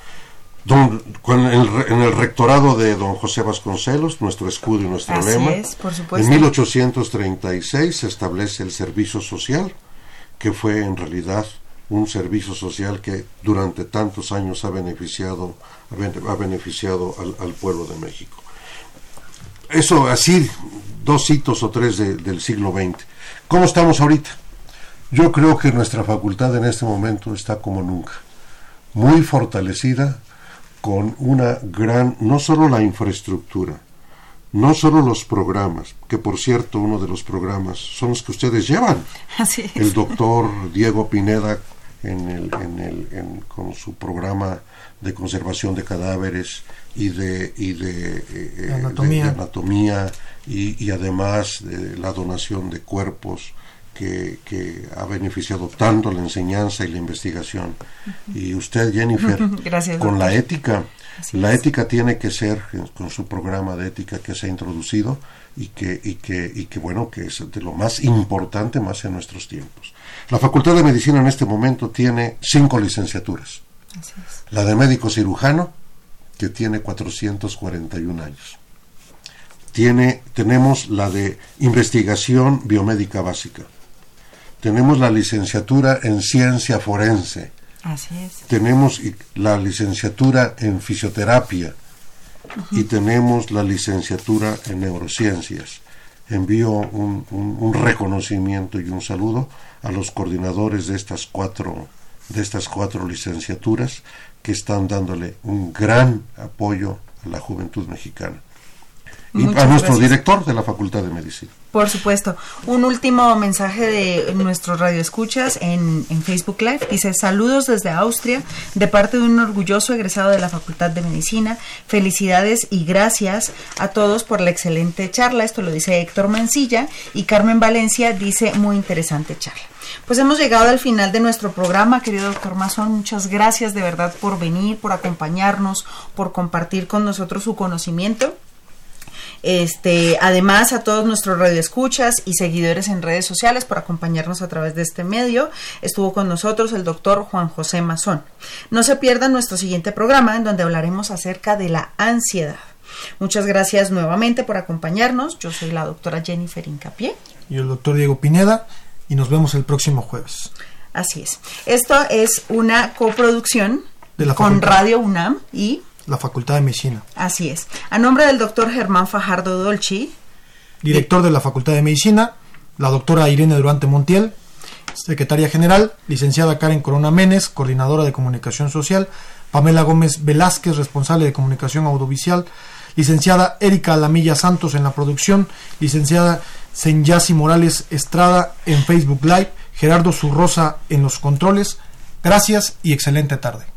en el rectorado de don José Vasconcelos, nuestro escudo y nuestro lema, en 1836 se establece el servicio social, que fue en realidad un servicio social que durante tantos años ha beneficiado, ha beneficiado al, pueblo de México. Eso así, dos hitos o tres del siglo XX. ¿Cómo estamos ahorita? Yo creo que nuestra facultad en este momento está como nunca, muy fortalecida, con una gran, no solo la infraestructura, no solo los programas, que por cierto uno de los programas son los que ustedes llevan. El doctor Diego Pineda en el, en el, con su programa de conservación de cadáveres y de, y de, eh, anatomía, anatomía y, y, además de la donación de cuerpos que, que, ha beneficiado tanto la enseñanza y la investigación. Y usted, Jennifer, con la ética, la ética tiene que ser, con su programa de ética que se ha introducido y que, y que, y que bueno, que es de lo más importante más en nuestros tiempos. La Facultad de Medicina en este momento tiene cinco licenciaturas. La de médico cirujano, que tiene 441 años. Tiene, tenemos la de investigación biomédica básica. Tenemos la licenciatura en ciencia forense. Tenemos la licenciatura en fisioterapia y tenemos la licenciatura en neurociencias. Envío un, un, reconocimiento y un saludo a los coordinadores de estas cuatro de estas cuatro licenciaturas que están dándole un gran apoyo a la juventud mexicana y a nuestro director de la Facultad de Medicina. Por supuesto. Un último mensaje de nuestros radioescuchas en, en Facebook Live. Dice, saludos desde Austria, de parte de un orgulloso egresado de la Facultad de Medicina. Felicidades y gracias a todos por la excelente charla. Esto lo dice Héctor Mancilla. Y Carmen Valencia dice, muy interesante charla. Pues hemos llegado al final de nuestro programa, querido doctor Mazón. Muchas gracias de verdad por venir, por acompañarnos, por compartir con nosotros su conocimiento. Este, además a todos nuestros radioescuchas y seguidores en redes sociales por acompañarnos a través de este medio. Estuvo con nosotros el doctor Juan José Mazón. No se pierdan nuestro siguiente programa en donde hablaremos acerca de la ansiedad. Muchas gracias nuevamente por acompañarnos. Yo soy la doctora Jennifer Incapié. Y el doctor Diego Pineda. Y nos vemos el próximo jueves. Así es. Esto es una coproducción con Radio UNAM y la Facultad de Medicina. Así es. A nombre del doctor Germán Fajardo Dolci. Director de la Facultad de Medicina, la doctora Irene Durante Montiel, secretaria general, licenciada Karen Corona Menes, coordinadora de comunicación social, Pamela Gómez Velázquez, responsable de comunicación audiovisual, licenciada Erika Alamilla Santos en la producción, licenciada Senyasi Morales Estrada en Facebook Live, Gerardo Zurrosa en los controles. Gracias y excelente tarde.